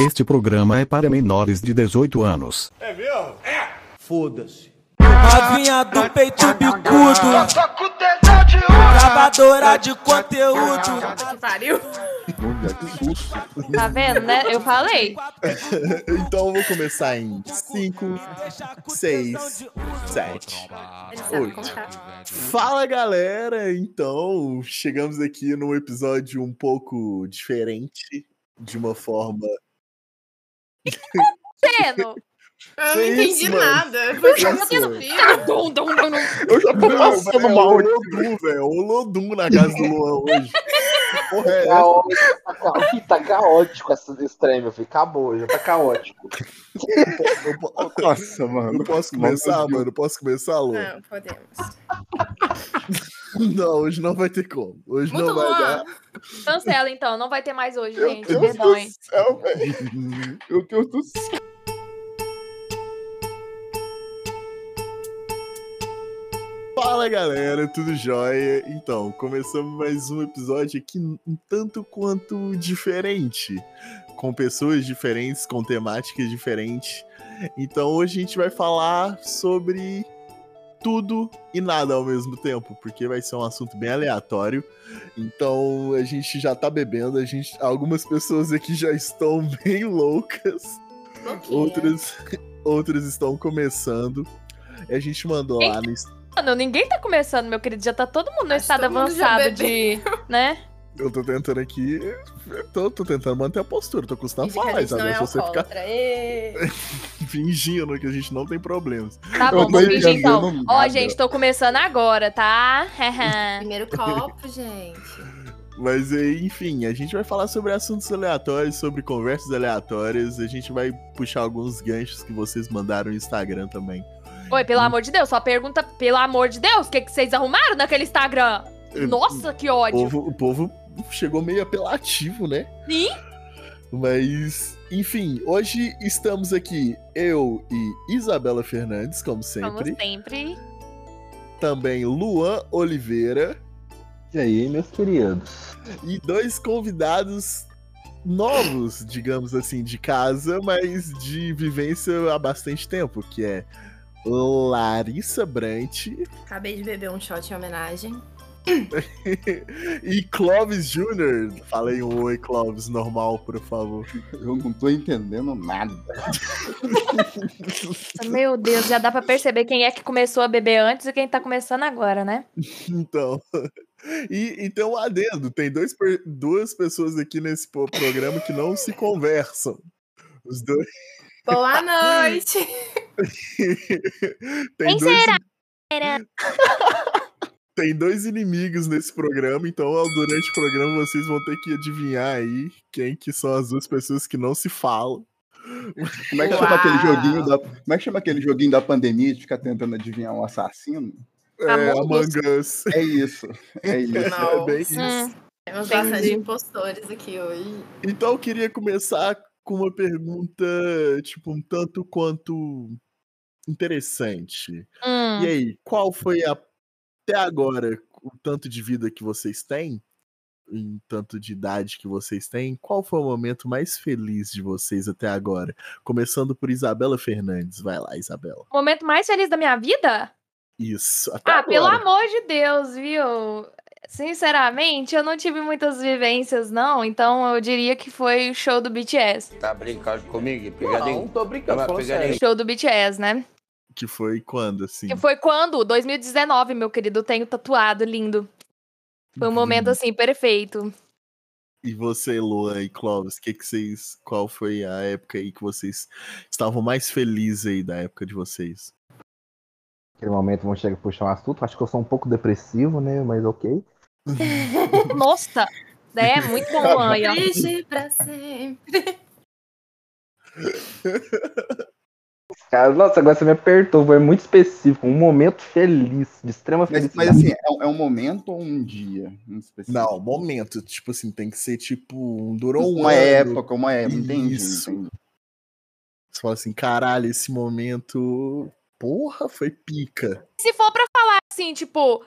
Este programa é para menores de 18 anos. É mesmo? É! Foda-se. Novinha do peito bicudo, gravadora de conteúdo. Que pariu. Que susto. Tá vendo, né? Eu falei. Então eu vou começar em 5, 6, 7. Ele sabe Oito. contar. Fala galera! Então, chegamos aqui num episódio um pouco diferente, de uma forma. Eu não Que entendi isso, nada. Foi só Isso. desafio. Dum, dum, dum, dum. Eu já tô passando mal O Lodum, velho. O Lodum na casa do Luan hoje. Que Porra, é? Caótico, tá, tá caótico essa estreia, meu filho. Acabou, já tá caótico. Eu Nossa, mano. eu posso começar, mano? Eu posso começar, Luan? Não, podemos. Não, hoje não vai ter como. Hoje Muito não vai Luan. dar. Cancela então, não vai ter mais hoje, Meu gente. Deus Perdão, hein? do céu. Meu Deus do céu. Fala galera, tudo jóia? Então, começamos mais um episódio aqui um tanto quanto diferente, com pessoas diferentes, com temáticas diferentes. Então hoje a gente vai falar sobre tudo e nada ao mesmo tempo, porque vai ser um assunto bem aleatório. Então a gente já tá bebendo, a gente, algumas pessoas aqui já estão bem loucas, outras, outras estão começando. A gente mandou lá no Mano, ninguém tá começando, meu querido. Já tá todo mundo no Acho estado mundo já avançado de. né? Eu tô tentando aqui. eu Tô, tô tentando manter a postura, tô custando que falar, a gente não sabe? é Se você ficar fingindo que a gente não tem problemas. Tá bom, vou fingir então. Ó, nada. gente, tô começando agora, tá? Primeiro copo, gente. Mas aí, enfim, a gente vai falar sobre assuntos aleatórios, sobre conversas aleatórias. A gente vai puxar alguns ganchos que vocês mandaram no Instagram também. Oi, pelo amor de Deus, só pergunta, pelo amor de Deus, o que, que vocês arrumaram naquele Instagram? Nossa, que O ódio. povo, o povo chegou meio apelativo, né? Sim? Mas, enfim, hoje estamos aqui, eu e Isabela Fernandes, como Como sempre. sempre. Também Luan Oliveira. E aí, meus queridos? e dois convidados novos, digamos assim, de casa, mas de vivência há bastante tempo, que é Larissa Brant Acabei de beber um shot em homenagem. e Clóvis Jr. Falei um oi, Clóvis, normal, por favor. Eu não tô entendendo nada. Meu Deus, já dá pra perceber quem é que começou a beber antes e quem tá começando agora, né? Então, e, e tem um adendo, tem dois, duas pessoas aqui nesse programa que não se conversam. Os dois. Boa noite. tem Quem dois será? Tem dois inimigos nesse programa, então durante o programa vocês vão ter que adivinhar aí quem que são as duas pessoas que não se falam. Como é que chama aquele joguinho da. Como é que chama aquele joguinho da pandemia de ficar tentando adivinhar um assassino? É, Among Us. Among Us. É isso. É isso. É bem isso. Hum, Temos bastante impostores aqui hoje. Então eu queria começar com uma pergunta, tipo, um tanto quanto interessante. hum. E aí, qual foi a- até agora o tanto de vida que vocês têm? Em tanto de idade que vocês têm, qual foi o momento mais feliz de vocês até agora? Começando por Isabela Fernandes. Vai lá, Isabela. O momento mais feliz da minha vida? Isso. Até Ah, agora. pelo amor de Deus, viu? Sinceramente, eu não tive muitas vivências, não. Então eu diria que foi o show do BTS. Tá brincando comigo? Não, Pegadinho? tô brincando, pegadinha. Show do BTS, né? Que foi quando, assim? Que foi quando? 2019, meu querido. Eu tenho tatuado, lindo. Foi um momento assim, perfeito. E você, Luan e Clóvis, que que vocês, qual foi a época aí que vocês estavam mais felizes aí da época de vocês? Naquele momento vão chegar a puxar um assunto. Acho que eu sou um pouco depressivo, né? Mas ok. Nossa! É, muito bom, mãe. ó. Triste pra sempre. Cara, nossa, agora você me apertou. Foi muito específico. Um momento feliz, de extrema Mas, felicidade. mas assim, é um, é um momento ou um dia? específico? Não, momento, tipo assim, tem que ser tipo, um- durou um Uma ano. época, uma época. Entendi, Isso. entendi. Você fala assim, caralho, esse momento, porra, foi pica. Se for pra falar assim, tipo,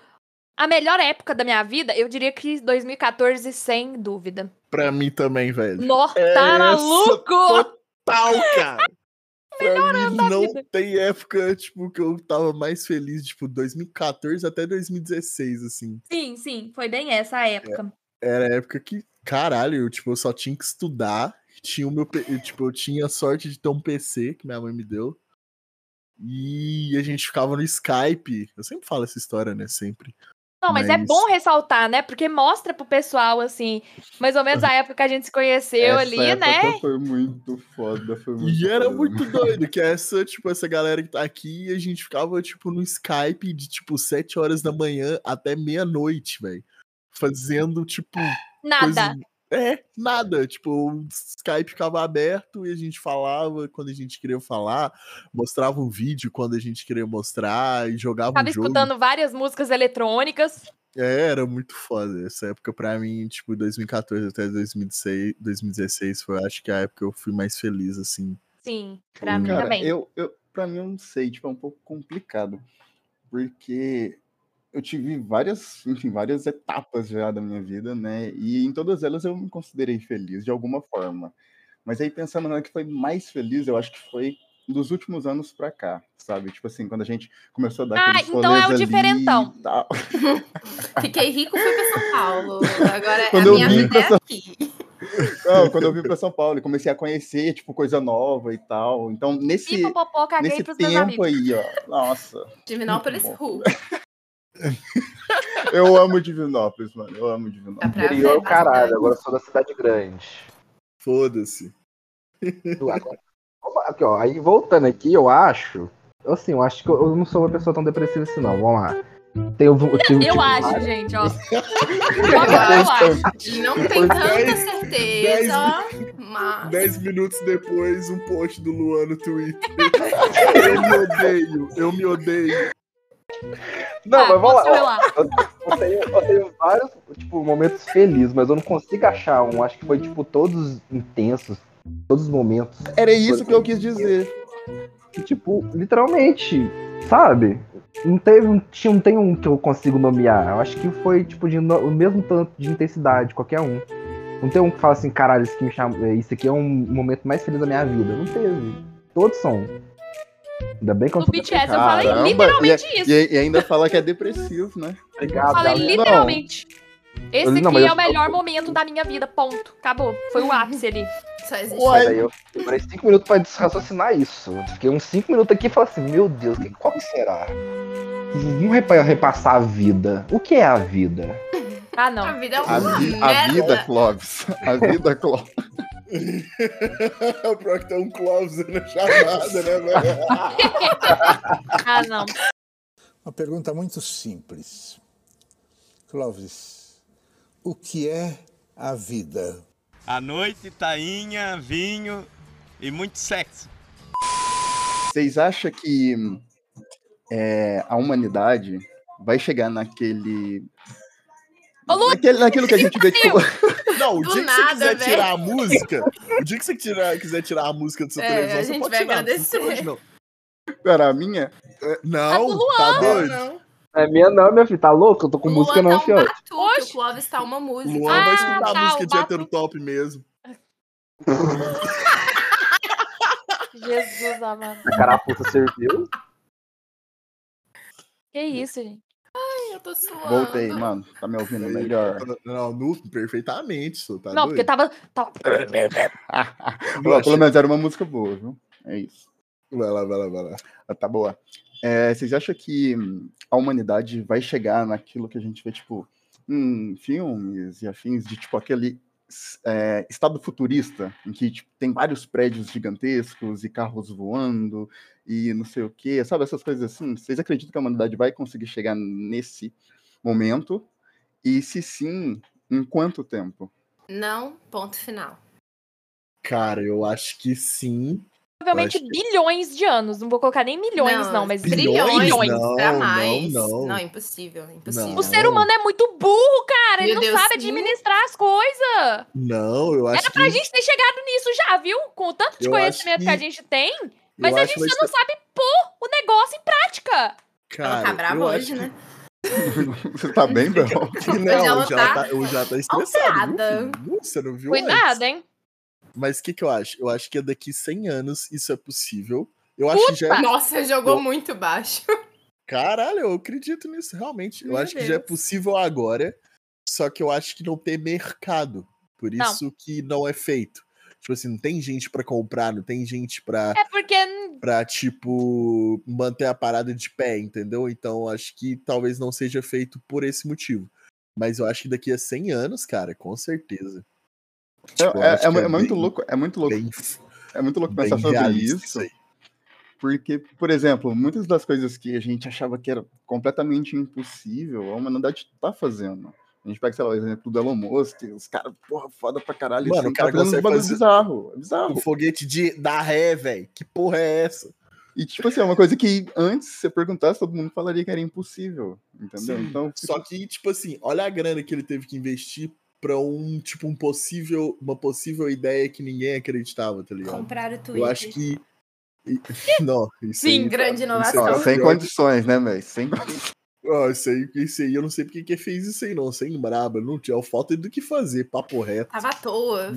A melhor época da minha vida, eu diria que 2014, sem dúvida. Pra mim também, velho. Nó, tá Essa maluco? Total, cara. Pra mim, da não tem época, tipo, que eu tava mais feliz, tipo, 2014 até 2016, assim. Sim, sim, foi bem essa a época. Era a época que, caralho, eu, tipo, eu só tinha que estudar. Tinha o meu, eu, tipo, eu tinha a sorte de ter um PC que minha mãe me deu. E a gente ficava no Skype. Eu sempre falo essa história, né? Sempre. Não, mas, é Mas- bom ressaltar, né? Porque mostra pro pessoal, assim, mais ou menos a época que a gente se conheceu Essa ali, época né? Foi muito foda, foi muito E era foda. muito doido, que essa, tipo, essa galera que tá aqui, a gente ficava, tipo, no Skype de, tipo, 7 horas da manhã até meia-noite, velho. Fazendo, tipo, Nada. coisa... É, nada. Tipo, o Skype ficava aberto e a gente falava quando a gente queria falar, mostrava um vídeo quando a gente queria mostrar e jogava Tava um jogo. escutando várias músicas eletrônicas. É, era muito foda. Essa época, pra mim, tipo, 2014 até 2016, 2016 foi, acho que a época que eu fui mais feliz, assim. Sim, pra mim Cara, também. eu, eu, pra mim, eu não sei, tipo, é um pouco complicado. Porque eu tive várias, enfim, várias etapas já da minha vida, né? E em todas elas eu me considerei feliz, de alguma forma. Mas aí, pensando na que foi mais feliz, eu acho que foi dos últimos anos pra cá, sabe? Tipo assim, quando a gente começou a dar Ah, então é o diferentão. tal. Fiquei rico, fui pra São Paulo. Agora Quando a minha vida é São- aqui. Não, quando eu vim pra São Paulo e comecei a conhecer, tipo, coisa nova e tal. Então, nesse, Pipopopó, caguei nesse tempo aí, ó, nossa. Divinópolis Ru. Eu amo Divinópolis, mano. Eu amo Divinópolis. pra Interior, ver é caralho, bastante. agora eu sou da cidade grande. Foda-se. Aqui, ó, aí voltando aqui, eu acho. Assim, eu acho que eu eu não sou uma pessoa tão depressiva assim, não. Vamos lá. Tem, eu, tenho, Eu tipo, acho, várias- gente, ó. Eu eu acho. Não tem tanta dez- certeza, mas. 10 minutos depois, um post do Luan no Twitter. eu me odeio, eu me odeio. Não, Ah, mas vamos lá. lá. Eu tenho, eu tenho vários, tipo, momentos felizes, mas eu não consigo achar um. Acho que foi, tipo, todos intensos. Todos os momentos. Era isso que eu quis dizer. que, tipo, literalmente, sabe? Não teve um, não tem um que eu consigo nomear. Eu acho que foi, tipo, de no- o mesmo tanto de intensidade, qualquer um. Não tem um que fala assim, caralho, isso, aqui me chama, isso aqui é um momento mais feliz da minha vida. Não teve. Todos são. Ainda bem que eu não BTS, eu falei Caramba, literalmente e, isso. e- e ainda fala que é depressivo, né? Obrigado, Falei galera. literalmente. Esse Eu- não, aqui mas é eu- o melhor momento da minha vida, ponto. Acabou. Foi o ápice ali. Só existe. Aí eu demorei 5 minutos pra raciocinar isso. Eu Fiquei uns 5 minutos aqui e falei assim, meu Deus, que- qual que será? Vamos repa- repassar a vida. O que é a vida? Ah, A não. vida é A, uma vi- a merda. vida, Clóvis. A vida, Clóvis. o pior que tem um Clóvis na chamada, né, velho? Ah, não. Uma pergunta muito simples. Clóvis, o que é a vida? À noite, tainha, vinho e muito sexo. Vocês acham que é, a humanidade vai chegar naquele. Lu, naquele naquilo que a gente vê, tipo. Não, o Do dia que nada, você quiser velho. tirar a música, o dia que você tirar- quiser tirar a música do seu É, televisão, a você gente pode vai tirar. agradecer. Hoje não. Era a minha? É, Não, Luan. tá Não, doido? não. É minha não, minha filha. Tá louco? Eu tô com música Luan não, tá um fiote. o Clóvis tá uma música. Luan vai Ah, escutar tá, a música de hétero top mesmo. Jesus amado. A carapuça serviu. Que isso, gente? Ai, eu tô suando. Voltei, mano. Tá me ouvindo melhor? Não, nu, perfeitamente, só tá não, doido? porque tava. tava... Pô, Pelo menos era uma música boa, viu? É isso. Vai lá, vai lá, vai lá. Ah, Tá boa. É, vocês acham que hum, a humanidade vai chegar naquilo que a gente vê, tipo, em filmes e afins, de tipo aquele é, estado futurista, em que tipo, tem vários prédios gigantescos e carros voando e não sei o quê, sabe? Essas coisas assim. Vocês acreditam que a humanidade vai conseguir chegar nesse momento? E se sim, em quanto tempo? Não, ponto final. Cara, eu acho que sim. Provavelmente que- bilhões de anos. Não vou colocar nem milhões, não, mas Bilhões? Trilhões Não, pra não, mais. não. impossível, impossível. Não. O ser humano é muito burro, cara. Ele Meu não Deus, sabe sim. administrar as coisas. Não, eu acho Era que. pra gente ter chegado nisso já, viu? Com o tanto de Eu conhecimento acho que... a que- gente tem. eu Mas a acho gente que só não sabe pôr o negócio em prática. Cara, Ela tá brava eu hoje, acho que- né? Você tá bem, Bel? Não, ela o já tá tá, o já tá estressado. filho? Você não viu antes? Cuidado, hein? Mas o que, que eu acho? Eu acho que daqui 100 anos isso é possível. Eu acho que já. Nossa, jogou Eu- muito baixo. Caralho, eu acredito nisso, realmente. Eu Meu acho que já é Deus. possível agora. Só que eu acho que não tem mercado. Por Não. isso que não é feito. Tipo assim, não tem gente pra comprar, não tem gente pra, É porque pra, tipo, manter a parada de pé, entendeu? Então acho que talvez não seja feito por esse motivo. Mas eu acho que daqui a 100 anos, cara, com certeza. Tipo, É, é- é muito bem- louco, é muito louco. bem- É muito louco pensar sobre isso. aí. Porque, por exemplo, muitas das coisas que a gente achava que era completamente impossível, a humanidade tá fazendo. A gente pega, sei lá, o exemplo do Elon Musk, os caras, porra, foda pra caralho. Mano, o cara tá fazendo bagulho bizarro. É bizarro. O foguete de, da ré, velho. Que porra é essa? E, tipo assim, é uma coisa que antes, se você perguntasse, todo mundo falaria que era impossível. Entendeu? Sim, Então, Só que, tipo assim, olha a grana que ele teve que investir pra um, tipo, um possível, uma possível ideia que ninguém acreditava, tá ligado? Comprar o Twitter. Eu acho que. Não, isso Sim, aí, grande inovação. é sem pior condições, né, velho? Sem Ó, isso aí, isso aí, eu não sei porque que fez isso aí, não. Sem braba, não tinha falta do que fazer, papo reto. Tava à toa.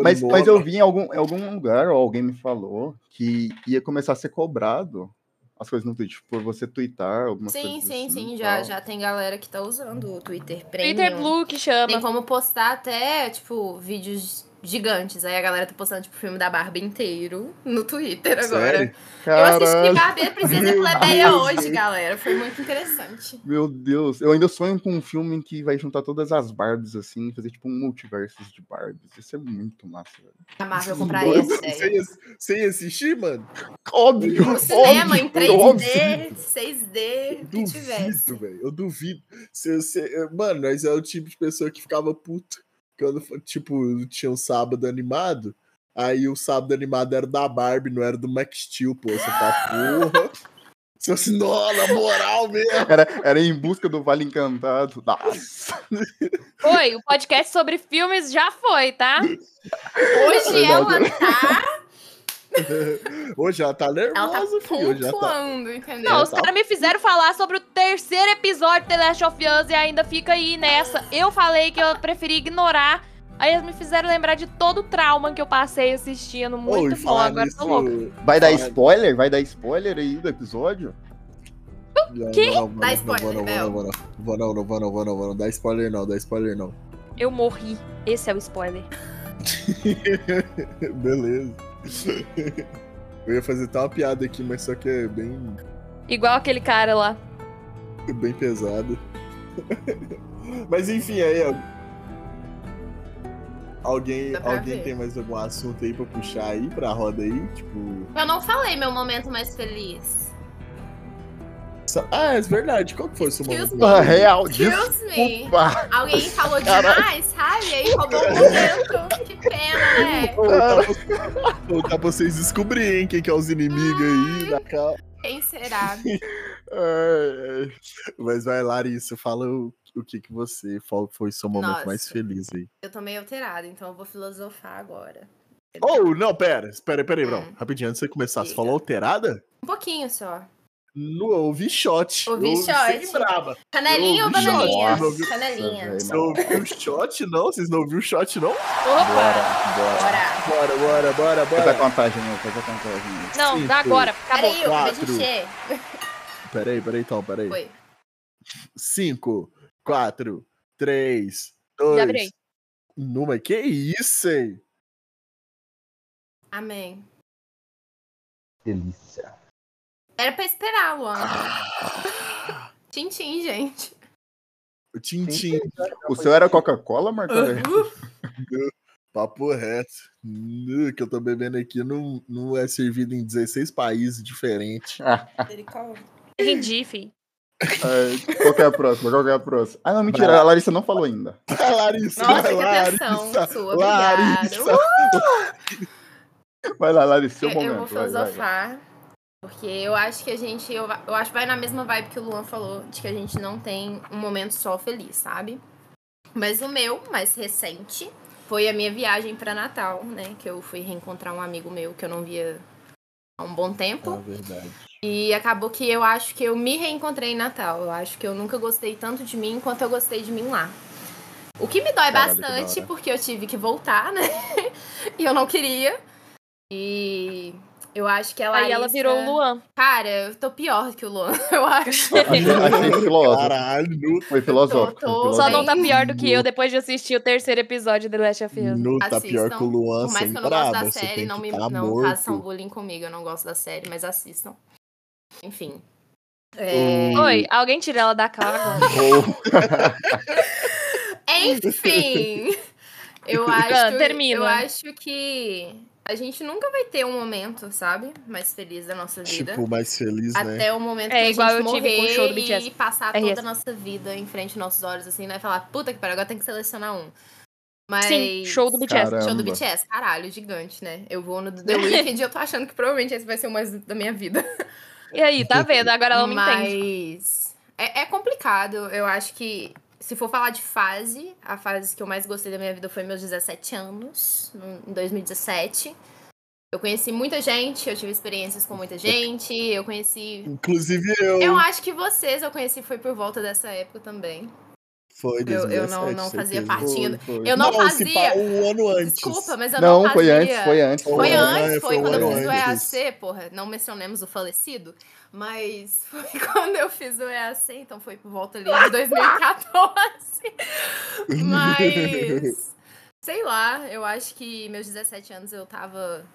Mas, Nossa. mas eu vi em algum, em algum lugar, ou alguém me falou, que ia começar a ser cobrado as coisas no Twitch, por você twittar algumas Sim, coisas sim, assim sim. e Já, já tem galera que tá usando o Twitter Premium. Twitter Blue que chama. Tem como postar até, tipo, vídeos gigantes. Aí a galera tá postando, tipo, o filme da Barbie inteiro no Twitter agora. Sério? Eu assisti Barbie a Princesa Plebeia hoje, galera. Foi muito interessante. meu Deus. Eu ainda sonho com um filme que vai juntar todas as Barbies, assim, fazer tipo um multiversos de Barbies. Isso é muito massa, velho. A Marvel compraria essa Você ideia. ia, você ia assistir, mano? Óbvio! No cinema, em 3D, óbvio. 6D, o que tivesse. Duvido, velho. Eu duvido. Se, se, mano, nós é o tipo de pessoa que ficava puto quando, tipo, tinha um sábado animado. Aí o sábado animado era da Barbie, não era do Max Steel, pô. Você tá porra. Você assim, não, na moral mesmo. Era, era em busca do Vale Encantado. Nossa! Foi, o podcast sobre filmes já foi, tá? Hoje ela tá, Hoje ela tá ela tá nervosa, filho. Hoje ela tá... entendeu? Não, os tá. caras me fizeram falar sobre o terceiro episódio de The Last of Us e ainda fica aí nessa. Eu falei que eu preferi ignorar. Aí eles me fizeram lembrar de todo o trauma que eu passei assistindo. Muito Ô, e bom, agora nisso, tô louca. Vai dar spoiler? Vai dar spoiler aí do episódio? Não, quê? Não, não, Dá não, spoiler, não, não, não, não, vou não, não vou não, vou não, vou não, dá spoiler não, dá spoiler não. Eu morri. Esse é o spoiler. Beleza. Eu ia fazer tal uma piada aqui, mas só que é bem, Igual aquele cara lá. bem pesado. Mas enfim, aí, ó. Alguém, alguém ver. tem mais algum assunto aí pra puxar aí pra roda aí? Tipo. Eu não falei meu momento mais feliz. Ah, é verdade. Qual que foi o seu momento? Ah, real, Excuse me. desculpa! Alguém falou demais, sabe? Aí roubou o momento. Que pena, né? Tá pra- tá pra vocês descobrirem quem que é os inimigos aí da cal- Quem será? Ai, ai. Mas vai, Larissa, fala o, o que que você qual foi o seu momento Nossa. mais feliz aí. Eu tô meio alterada, então eu vou filosofar agora. Oh, não, pera, espera, pera aí, Brão. Hum. Rapidinho, antes de você começar, você Diga. falou alterada? Um pouquinho só. No, eu ouvi shot. Ouvi eu, shot. Sem braba. Canelinha ou shot, bananinha? ouvi- Canelinha. Você ouviu shot, não? Vocês não ouviram shot, não? Opa! Bora. Bora, bora, bora, Faz a bora. contagem, meu, faz a contagem. Não, Cinco. dá agora. Acabou. Peraí, Quatro. encher. Peraí, peraí, então, peraí. Foi. 5, 4, 3, Já virei. 2, numa. Que isso, hein? Amém. Delícia. Era pra esperar, Luan. Tchim, tchim, gente. O Tintim, O seu era Coca-Cola, Marco Aurélio? papo reto. Nu, Que eu tô bebendo aqui não, não é servido em 16 países diferentes. Misericórdia. Entendi, fi. Ai, Qual que é a próxima? Qual que é a próxima? Ah, não, mentira, Vai. a Larissa não falou ainda. A Larissa, Nossa, que Larissa, atenção sua. Larissa. Obrigada. Vai lá, Larissa, seu Eu- momento. eu vou vai, vai, vai. Porque eu acho que a gente. Eu, eu acho que vai na mesma vibe que o Luan falou, de que a gente não tem um momento só feliz, sabe? Mas o meu, mais recente, foi a minha viagem pra Natal, né? Que eu fui reencontrar um amigo meu que eu não via há um bom tempo. É verdade. E acabou que eu acho que eu me reencontrei em Natal. Eu acho que eu nunca gostei tanto de mim quanto eu gostei de mim lá. O que me dói Caralho, bastante, porque eu tive que voltar, né? e eu não queria. E eu acho que ela. Aí ela virou o Luan. Cara, eu tô pior que o Luan, eu acho. Achei, achei filósofo. Caralho, Foi filosófico. Tô- foi tô- Só não tá pior do que eu depois de assistir o terceiro episódio de The Last of Us. tá pior que o Luan Por mais que eu não gosto da série, não me tá não façam bullying comigo. Eu não gosto da série, mas assistam. Enfim. É, Oi, alguém tira ela da cara. Enfim. Eu acho, Ah, termina. eu acho que a gente nunca vai ter um momento, sabe? Mais feliz da nossa vida. Tipo, mais feliz, né? Até o momento É, que a igual gente eu tive com o morrer show do BTS. e passar RS. toda a nossa vida em frente aos nossos olhos, assim, né? Falar, puta que pariu, agora tem que selecionar um. Mas... Sim, show do BTS. Caramba. Show do BTS, caralho, gigante, né? Eu vou no do The Weeknd e eu tô achando que provavelmente esse vai ser o mais da minha vida. E aí, tá vendo? Agora ela me entende. Mas é, é complicado. Eu acho que se for falar de fase, a fase que eu mais gostei da minha vida foi meus 17 anos, no- em 2017. Eu conheci muita gente, eu tive experiências com muita gente, eu conheci. Inclusive eu. Eu acho que vocês eu conheci foi por volta dessa época também. Foi Eu, 2017, eu não, não fazia Foi, foi. Eu não, se fazia. pá, um ano antes. Desculpa, mas eu Não, não, foi fazia. antes, foi antes. Foi Foi, antes, é, foi foi quando eu fiz o EAC, porra. Não mencionemos o falecido, mas foi quando eu fiz o EAC, então foi por volta ali de 2014. Mas, sei lá, eu acho que meus 17 anos eu tava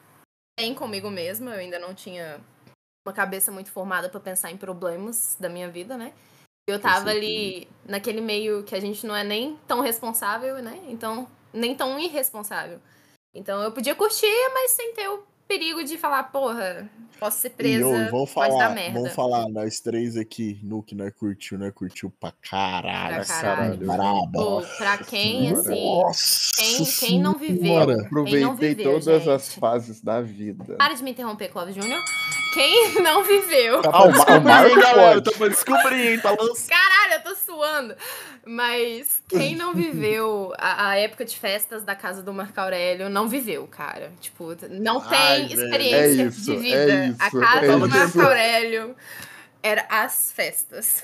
bem comigo mesma, eu ainda não tinha uma cabeça muito formada pra pensar em problemas da minha vida, né? Eu tava ali naquele meio que a gente não é nem tão responsável, né? Então, nem tão irresponsável. Então eu podia curtir, mas sem ter o perigo de falar, porra, posso ser E, presa, ô, vamos pode dar falar, merda. vamos falar, nós três aqui, no que nós curtiu, nós curtiu pra caralho. Pra caralho. Braba. Pô, pra quem, Nossa assim, Nossa quem, quem não viveu, quem não Aproveitei viveu, todas gente. as fases da vida. Para de me interromper, Clóvis Júnior. Quem não viveu. Tá Ah, o o Marco galera? pode. Pra descobrir, hein? Tá lançando. Caralho, eu tô suando. Mas quem não viveu a, a época de festas da casa do Marco Aurélio não viveu, cara. Tipo, não tem Ai, velho. experiência É isso, de é vida. isso, a casa é do. Marco Aurélio era as festas.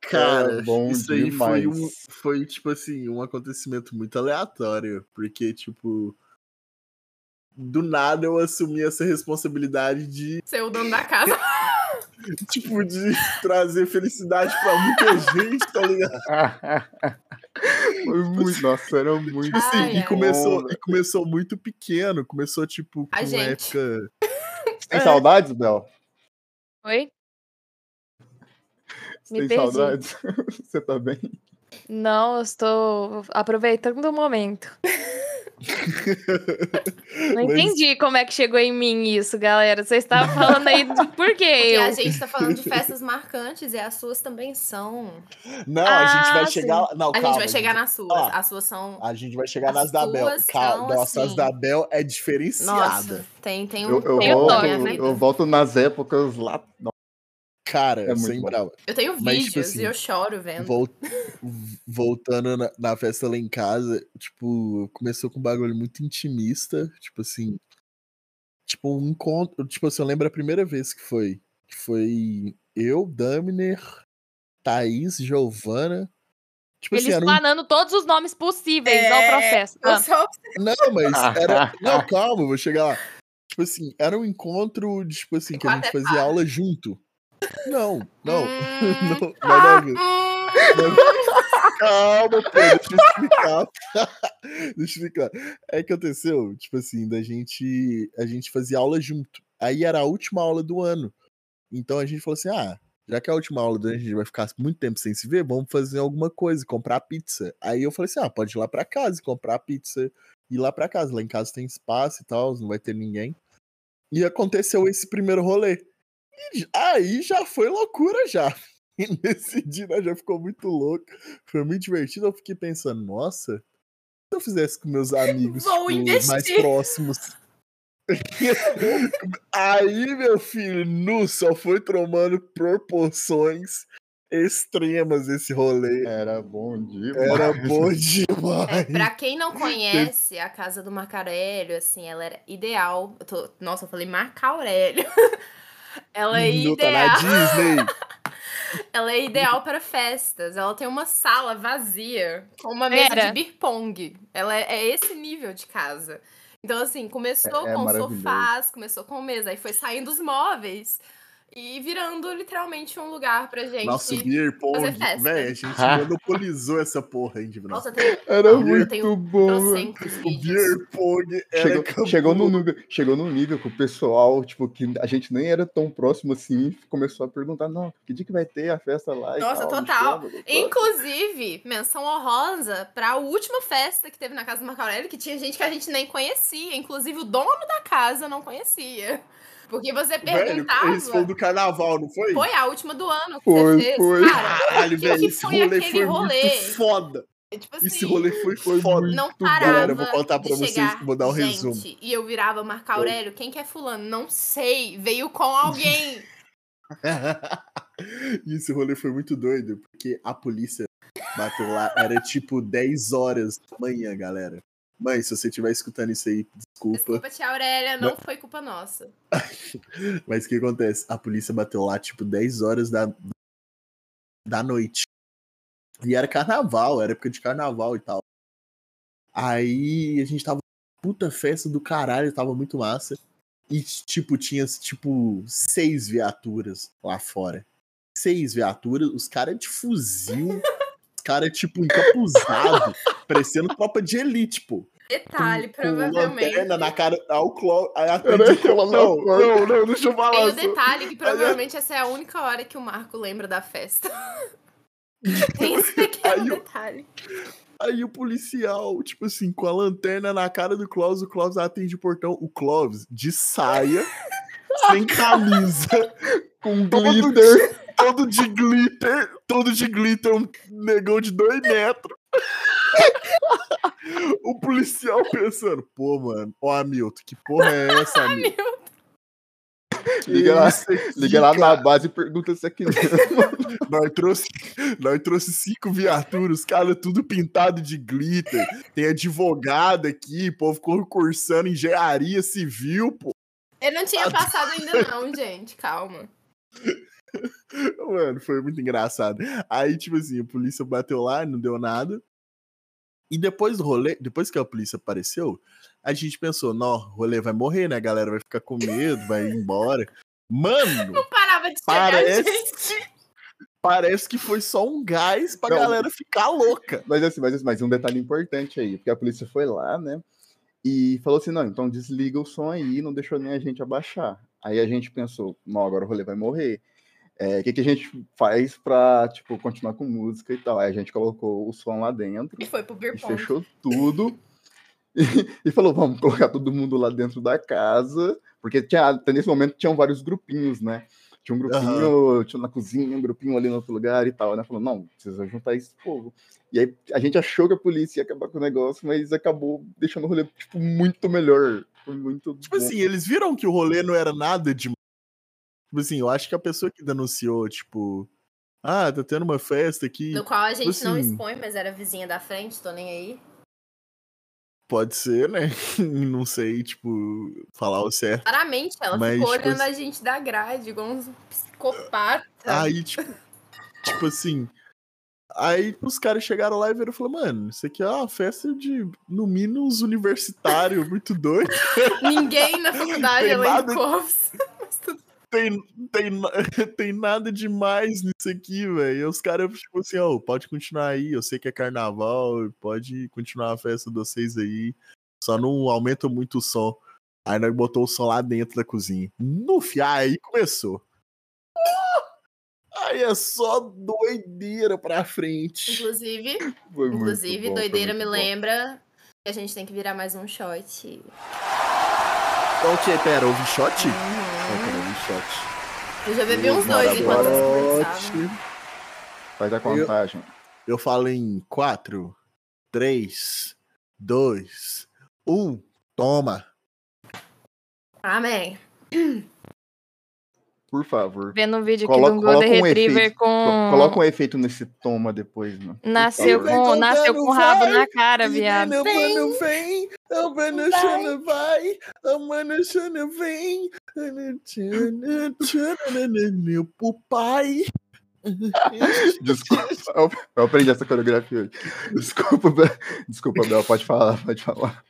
Cara, É bom isso aí foi, um, foi, tipo assim, um acontecimento muito aleatório. Porque, tipo, do nada eu assumi essa responsabilidade de, Ser o dono da casa. tipo, de trazer felicidade pra muita gente, tá ligado? Foi muito, nossa, era muito. Tipo assim, Ai, e, ai. começou, e começou muito pequeno. Começou, tipo, com A gente. época. Tem saudades, Bel? Oi? Me Tem perdi. saudades? Você tá bem? Não, eu estou aproveitando o momento. Não Mas- entendi como é que chegou em mim isso, galera. Vocês estavam falando aí do porquê Porque eu. a gente tá falando de festas marcantes e as suas também são. Não, a gente vai Ah, chegar. lá- Não, A calma, gente vai chegar nas suas. Ó, As suas são. A gente vai chegar As nas da Bel. Calma, nossa, as assim- da Bel é diferenciada. Nossa, tem, tem um. Eu, eu, Tem o volto, toque, né? eu volto nas épocas lá. Cara, É sem bom. brava. Eu tenho Mas, vídeos tipo assim, e eu choro vendo. Vol- Voltando na, na festa lá em casa, tipo, começou com um bagulho muito intimista, tipo assim. Tipo, um encontro. Tipo assim, eu lembro a primeira vez que foi. Que foi eu, Daminer, Thaís, Giovana. Tipo Eles assim, era um planando todos os nomes possíveis É, ao processo. Eu Ah, só Não, mas era. Não, calma, vou chegar lá. Tipo assim, era um encontro, de, tipo assim, que a gente fazia aula junto. Não, não, Hum. não, nada a ver. Calma, pô, deixa eu explicar. deixa eu explicar. É que aconteceu, tipo assim, da gente. A gente fazia aula junto. Aí era a última aula do ano. Então a gente falou assim: ah, já que é a última aula do ano, a gente vai ficar muito tempo sem se ver, vamos fazer alguma coisa, comprar pizza. Aí eu falei assim: ah, pode ir lá pra casa e comprar pizza. Ir lá pra casa. Lá em casa tem espaço e tal, não vai ter ninguém. E aconteceu esse primeiro rolê. E aí já foi loucura já. E nesse dia nós já ficou muito louco. Foi muito divertido. Eu fiquei pensando, nossa, se eu fizesse com meus amigos Vou tipo, investir. mais próximos. aí, meu filho, nu só foi tomando proporções extremas esse rolê. Era bom demais. Era bom É, demais. pra quem não conhece a casa do Marco Aurélio, assim, ela era ideal. Eu tô- Nossa, eu falei Marco Aurélio. ela é Não tá na ideal. Disney. Ela é ideal para festas. Ela tem uma sala vazia com uma mesa Pera. de beer pong. Ela é, é esse nível de casa. Então, assim, começou É- é com sofás, começou com mesa, aí foi saindo os móveis e virando literalmente um lugar pra gente. Nossa, o Beer Pong. Véi, a gente Ah. monopolizou essa porra, hein, de Nossa, tem Era muito bom, O. Beer Pong Chegou, campo- chegou, no nível, chegou num nível que o pessoal, tipo, que a gente nem era tão próximo assim, começou a perguntar, não, que dia que vai ter a festa lá e Nossa, tal, total. chama, doutor." Inclusive, menção honrosa pra última festa que teve na casa do Marco Aurélio, que tinha gente que a gente nem conhecia. Inclusive, o dono da casa não conhecia. Porque você Velho, perguntava. esse foi o do carnaval, não foi? Foi a última do ano que Foi, você fez. foi. Cara, Caralho, que velho, que esse foi rolê aquele foi rolê? muito foda. tipo assim, Esse rolê foi, foda. não bom. parava Galera, eu vou contar pra vocês, chegar vou dar um gente, resumo. E eu virava Marco Aurélio, quem que é fulano? Não sei, veio com alguém. E esse rolê foi muito doido, porque a polícia bateu lá, era tipo 10 horas da manhã, galera. Mãe, se você estiver escutando isso aí, desculpa. Desculpa, tia Aurélia, não foi culpa nossa. Mas o que acontece? A polícia bateu lá, tipo, 10 horas da, da noite. E era carnaval, era época de carnaval e tal. Aí a gente tava. Puta festa do caralho, tava muito massa. E, tipo, tinha, tipo, seis viaturas lá fora. Seis viaturas, os caras de fuzil, caras, tipo, encapuzado, parecendo tropa de elite, pô. Detalhe, Com provavelmente. lanterna na cara. Ah, o Cló. Aí a não, porta. não, não, deixa eu falar. Tem o só." detalhe que provavelmente essa é a única hora que o Marco lembra da festa. Tem esse pequeno Aí eu- detalhe. Aí o policial, tipo assim, com a lanterna na cara do Clóvis, o Clóvis atende o portão. O Clóvis, de saia, sem camisa, Com glitter. Todo de glitter, todo de glitter, um negão de dois metros. o policial pensando, pô, mano, ó, Hamilton, que porra é essa, Hamilton? Liga lá, liga lá cara. na base e pergunta se é que Nós trouxe, nós trouxe cinco viaturas, os caras tudo pintado de glitter. Tem advogado aqui, povo concursando engenharia civil, pô. Ele não tinha passado ainda não, gente. Calma. Mano, foi muito engraçado. Aí, tipo assim, a polícia bateu lá, não deu nada. E depois do rolê, depois que a polícia apareceu, a gente pensou, não, o rolê vai morrer, né? A galera vai ficar com medo, vai ir embora. Mano, Não parava de chegar, parece, gente. parece que foi só um gás pra Não. galera ficar louca. Mas assim, mas, assim, mas um detalhe importante aí, porque a polícia foi lá, né? E falou assim: não, então desliga o som aí, não deixou nem a gente abaixar. Aí a gente pensou, não, agora o rolê vai morrer. É, O que, que a gente faz pra, tipo, continuar com música e tal? Aí a gente colocou o som lá dentro, E foi pro beer pong. fechou tudo. E, e falou, vamos colocar todo mundo lá dentro da casa. Porque tinha, até nesse momento tinham vários grupinhos, né? Tinha um grupinho tinha na cozinha, um grupinho ali no outro lugar e tal, né? Falou, não, precisa juntar esse povo. E aí a gente achou que a polícia ia acabar com o negócio, mas acabou deixando o rolê, tipo, muito melhor. Foi muito Tipo bom. assim, eles viram que o rolê não era nada de. Tipo assim, eu acho que a pessoa que denunciou, tipo. Ah, tá tendo uma festa aqui. No qual a gente não assim- expõe, mas era vizinha da frente, tô nem aí. Pode ser, né? não sei, tipo, falar o certo. Claramente, ela Mas, ficou tipo olhando assim- a gente da grade, igual uns psicopata. Aí, tipo, tipo assim. Aí os caras chegaram lá e viram e falaram, mano, isso aqui é uma festa de, no mínimo, uns universitários muito doido. Ninguém na faculdade além nada-. Mas tudo Tem, tem, tem nada demais nisso aqui, velho. E os caras, tipo assim, ó, pode continuar aí, eu sei que é carnaval, pode continuar a festa de vocês aí. Só não aumenta muito o som. Aí nós botou o som lá dentro da cozinha. No fiar, aí começou. Ah! Aí é só doideira pra frente. Inclusive, inclusive bom, doideira me bom. lembra que a gente tem que virar mais um shot. O que? Pera, houve shot? Uhum. Eu quero ouvir shot. Eu já bebi uns dois enquanto bora. vocês conversavam. Shot. Faz a contagem. Eu falo em 4, 3, 2, 1. Toma. Amém. Por favor. Vendo um vídeo aqui Coloca- de um Golden coloca um Retriever efeito. com. Coloca um efeito nesse toma depois, mano. Por Nasceu com, nasceu com o rabo na cara, viado. mano, vem, a mano Xana vai, a mano Xana vem, meu papai. Desculpa, eu, eu aprendi essa coreografia hoje. Desculpa, Bel. Desculpa, Bel, pode falar, pode falar.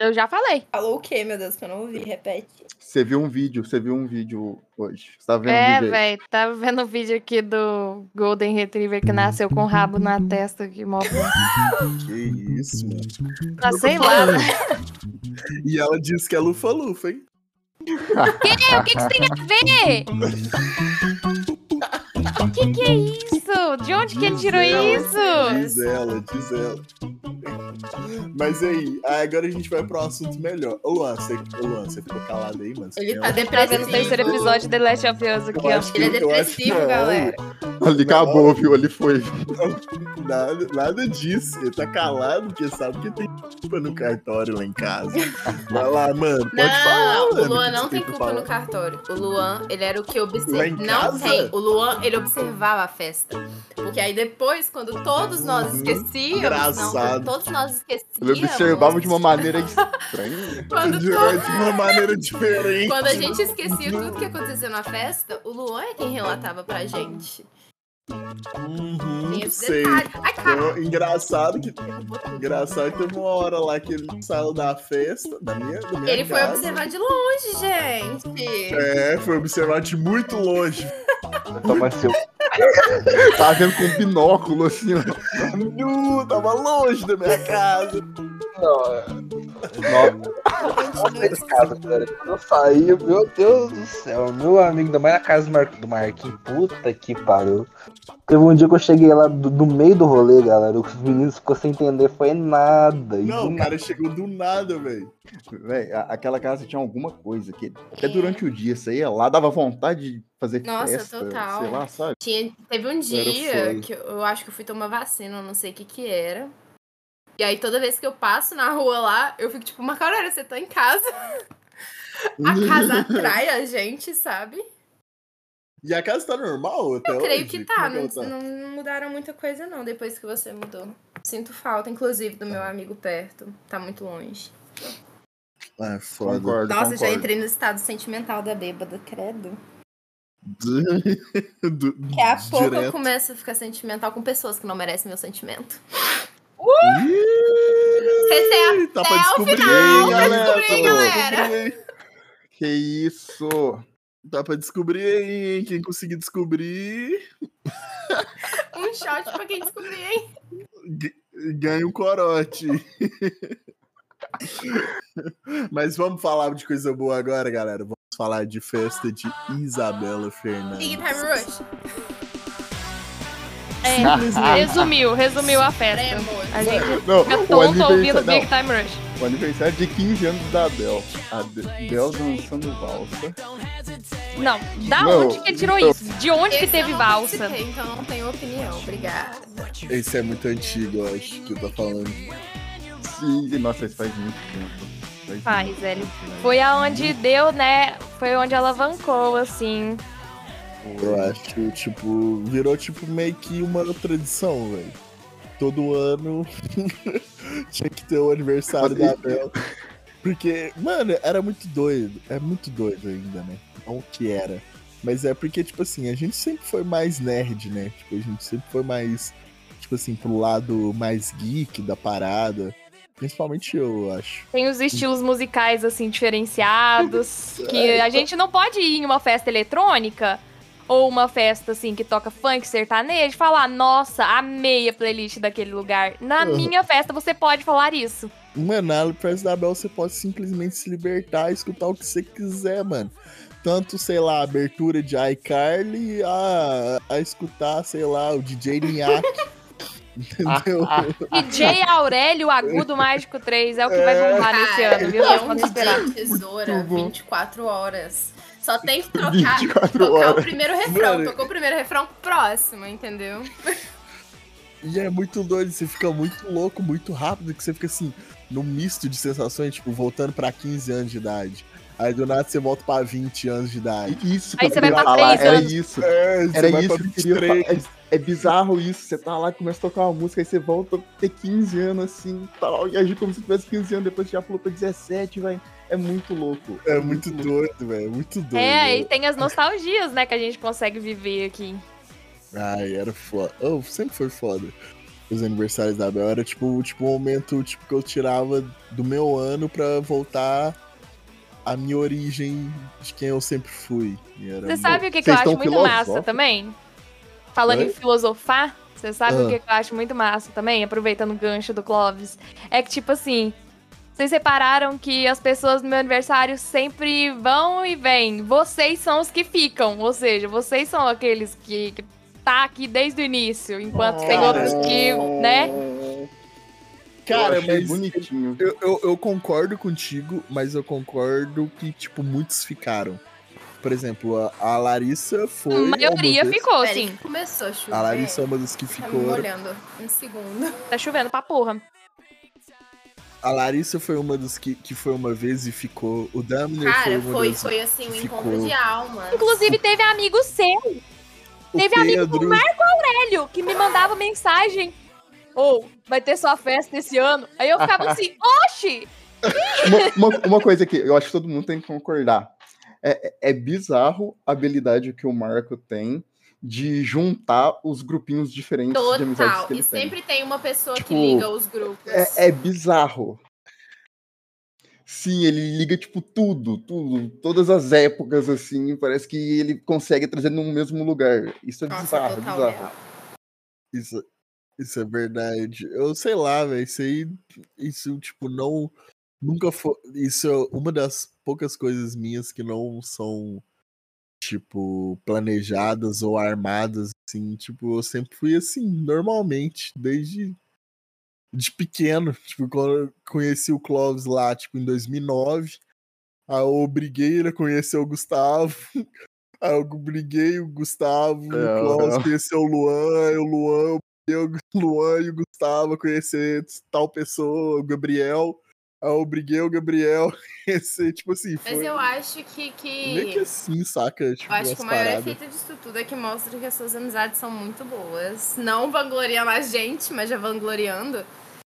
Eu já falei. Falou o quê, meu Deus, que eu não ouvi? Repete. Você viu um vídeo, você viu um vídeo hoje. Você tá vendo um É, velho. Tava vendo o vídeo aqui do Golden Retriever que nasceu com o rabo na testa. Que mó... Que isso, mano. Ah, sei lá. E ela disse que é lufa-lufa, hein? Que? O que, que isso tem a ver? O que, que é isso? De onde que ele tirou isso? Diz ela, diz ela. Mas aí, agora a gente vai pro assunto melhor. Ô Luan, você, ô, Luan, você ficou calado aí, mano? Ele tá Tá depressivo. terceiro episódio de The Last of Us aqui, Eu ó. acho que- Ele é depressivo, galera. Ali acabou, viu? Ali foi. Nada, nada disso. Ele tá calado porque sabe que tem culpa no cartório lá em casa. Vai lá, mano. Pode Não, falar, o Luan não tem culpa falar. no cartório. O Luan, ele era o que observava. em Não casa? tem. O Luan, ele observava a festa. Porque aí depois, quando todos nós Uhum. esquecíamos, Engraçado. não, todos nós esquecíamos. Ele observava de uma maneira estranha. Quando, De, to- de uma maneira diferente. quando a gente esquecia tudo que aconteceu na festa, o Luan é quem relatava pra gente. Uhum, Tem esse sei. detalhe. Ai, cara. Então, engraçado que. Engraçado que teve uma hora lá que ele saiu da festa, da minha, da minha Ele foi casa. observar de longe, gente. É, foi observar de muito longe. Toma seu. Tava vendo com um binóculo, assim, ó. Nu, tava longe da minha casa. Não, é. Nossa, eu saí de casa, cara. Quando eu saí, meu Deus do céu, meu amigo, ainda mais na casa do, Mar... do Marquinhos, puta que pariu. Teve um dia que eu cheguei lá do, do meio do rolê, galera. Os meninos ficou sem entender, foi nada. Não, o cara chegou do nada, velho. A- aquela casa tinha alguma coisa que até durante o dia ia lá, dava vontade de fazer Nossa, festa, total. sei lá, sabe? Tinha, teve um dia que eu, acho que eu fui tomar vacina, não sei o que que era. E aí toda vez que eu passo na rua lá, eu fico tipo, Macarena, você tá em casa? A casa atrai a gente, sabe? E a casa tá normal até Eu creio hoje? que tá, é tá? não- não mudaram muita coisa não depois que você mudou. Sinto falta, inclusive, do meu amigo perto. Tá muito longe. Ah, foda. Concordo, Nossa, já concordo. entrei no estado sentimental da bêbada, credo. Do- Daqui a pouco eu começo a ficar sentimental com pessoas que não merecem meu sentimento. Você tem Tá pra até o descobrir, final hein, pra galera? descobrir, Tá pra galera. descobrir, hein? Que isso? Tá pra descobrir, hein? Quem conseguir descobrir, Um shot pra quem descobrir, hein? ganha um corote. Mas vamos falar de coisa boa agora, galera. Vamos falar de festa de Isabela Big Fernandes. Time Rush. É, resumiu, resumiu a festa. A gente Não, fica o tonto ouvindo aniversário, Big Time Rush. o aniversário de 15 anos da Adele. A Adele dançando valsa. Não, da Não, onde que ele tirou então- isso? De onde que teve eu não valsa? Então não tenho opinião, obrigada. Esse é muito antigo, eu acho, que eu tô falando. Sim, nossa, isso faz muito tempo. Faz Faz, muito velho. tempo. Foi aonde deu, né? Foi onde alavancou, assim. Eu acho que, tipo, virou tipo meio que uma tradição, velho. Todo ano tinha que ter o aniversário da Bel. Porque, mano, era muito doido. É muito doido ainda, né? Não que era. Mas é porque, tipo assim, a gente sempre foi mais nerd, né? Tipo, a gente sempre foi mais, tipo assim, pro lado mais geek da parada. Principalmente eu, eu acho. Tem os estilos musicais, assim, diferenciados. que a gente não pode ir em uma festa eletrônica ou uma festa, assim, que toca funk, sertanejo e falar, nossa, amei a playlist daquele lugar. Na Uhum. minha festa você pode falar isso. Mano, na Press da Bel você pode simplesmente se libertar e escutar o que você quiser, mano. Tanto, sei lá, a abertura de iCarly a, a escutar, sei lá, o DJ Ninhac. Entendeu? DJ Aurélio Agudo Mágico 3 é o que vai bombar nesse ano, viu? é Vocês um podem esperar. Tesoura, Muito bom. 24 horas. Só tem que trocar, 24 tocar o horas. primeiro refrão. Mano. Tocou o primeiro refrão, próximo, entendeu? E é muito doido, você fica muito louco, muito rápido, que você fica assim, num misto de sensações, tipo, voltando pra 15 anos de idade. Aí do nada você volta pra 20 anos de idade. Isso que Aí você vai pra falar, três era anos. isso. É, Era vai isso que eu queria falar. 23. É, é bizarro isso. Você tá lá, começa a tocar uma música, aí você volta a ter 15 anos assim tal. E agir como se tivesse 15 anos, depois já pulou pra 17, vai. É muito louco. É muito doido, velho. É muito doido. É, e tem as nostalgias, né, que a gente consegue viver aqui. Ai, era foda. Oh, sempre foi foda. Os aniversários da Bel era tipo, tipo um momento tipo, que eu tirava do meu ano pra voltar à minha origem de quem eu sempre fui. E era Você muito- sabe o que, que eu acho muito massa também? Falando Oi? em filosofar, você sabe Ah. o que, que eu acho muito massa também, aproveitando o gancho do Clóvis? É que, tipo assim, vocês separaram que as pessoas no meu aniversário sempre vão e vêm. Vocês são os que ficam. Ou seja, vocês são aqueles que, que tá aqui desde o início, enquanto tem Cara, outros que, né? Cara, mas bonitinho. eu, eu, eu concordo contigo, mas eu concordo que, tipo, muitos ficaram. Por exemplo, a, a Larissa foi. A maioria uma das- ficou, assim. que começou a chover. A Larissa é uma das que Tá me ficou. molhando. Um segundo. Tá chovendo pra porra. A Larissa foi uma das que, que foi uma vez e ficou. O Damner foi Cara, uma foi, das foi assim, um encontro de alma. Inclusive, teve amigo seu, O teve amigo do Pedro. Marco Aurélio, que me mandava mensagem. Ou, vai ter sua festa esse ano. Aí eu ficava assim, oxi! uma, uma- uma coisa que eu acho que todo mundo tem que concordar. É, é- é bizarro a habilidade que o Marco tem de juntar os grupinhos diferentes de amizades Total. que ele E tem. sempre tem uma pessoa que Tipo, liga os grupos. É, é bizarro. Sim, ele liga, tipo, tudo, tudo, todas as épocas, assim, parece que ele consegue trazer no mesmo lugar. Isso é Nossa, bizarro, total bizarro. real. Isso, isso é verdade. Eu sei lá, velho. Isso aí. Isso, tipo, não. Nunca foi. Isso é uma das poucas coisas minhas que não são, tipo, planejadas ou armadas, assim. Tipo, eu sempre fui assim, normalmente, desde. De pequeno. Tipo, quando eu conheci o Clóvis lá, tipo, em 2009. Aí eu obriguei ele a conhecer o Gustavo. Aí eu briguei o Gustavo, o É, Clóvis aham. conheceu o Luan, aí o Luan, eu, o Luan e o Gustavo a conhecer tal pessoa, o Gabriel. Eu briguei o Gabriel conhecer, tipo assim, foi Mas eu acho que. meio que que... assim, saca? Tipo, Eu acho que o maior paradas. efeito disso tudo é que mostra que as suas amizades são muito boas. Não vangloriando a gente, mas já vangloriando.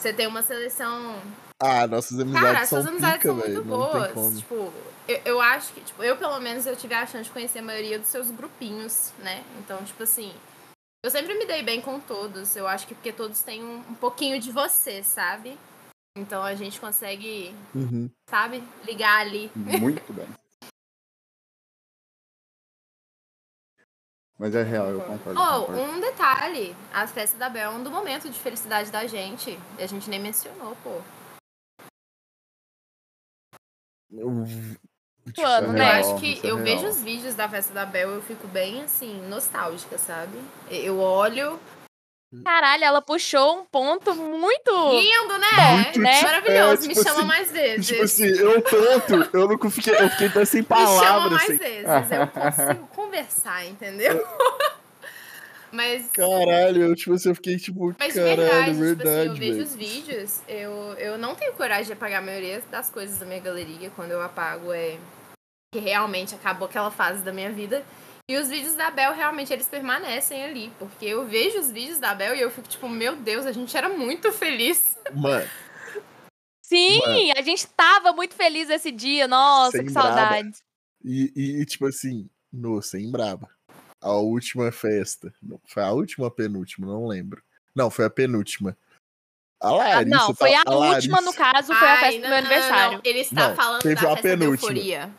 Você tem uma seleção Ah, nossas amizades Cara, são suas amizades pica, são muito tem boas. Tipo, eu, eu acho que, tipo, eu pelo menos eu tive a chance de conhecer a maioria dos seus grupinhos, né? Então, tipo assim, eu sempre me dei bem com todos. Eu acho que porque todos têm um, um pouquinho de você, sabe? Então a gente consegue, Uhum. sabe, ligar ali. Muito bem. Mas é real, eu concordo. Oh, concordo. um detalhe, a festa da Bel é um do momento de felicidade da gente. E a gente nem mencionou, pô. Eu- tipo, Ano, Eu né? acho que é eu real. vejo os vídeos da festa da Bel, eu fico bem assim, nostálgica, sabe? Eu olho. Caralho, ela puxou um ponto muito. Lindo, né? Muito, né? Maravilhoso, é, me tipo chama assim, mais vezes. Tipo assim, eu tanto, eu não fiquei, eu fiquei até sem me chama palavras. mais Assim. vezes. Eu consigo conversar, entendeu? Mas. Caralho, eu, tipo assim, eu fiquei tipo, Mas de caralho, verdade, verdade, tipo assim, eu vejo os vídeos, eu, eu não tenho coragem de apagar a maioria das coisas da minha galeria. Quando eu apago é que realmente acabou aquela fase da minha vida. E os vídeos da Bel, realmente, eles permanecem ali. Porque eu vejo os vídeos da Bel e eu fico tipo, meu Deus, a gente era muito feliz. Mano, Sim, a gente tava muito feliz esse dia. Nossa, Sem que saudade. E, e, tipo assim, no sem braba. A última festa. não, Foi a última ou a penúltima? Não lembro. Não, foi a penúltima. A Ah, Larissa. não, foi tá- a, última, no Larissa- caso, foi a Ai, festa do não, meu não, não, aniversário. não. Ele está Não, falando teve da a festa da penúltima. euforia.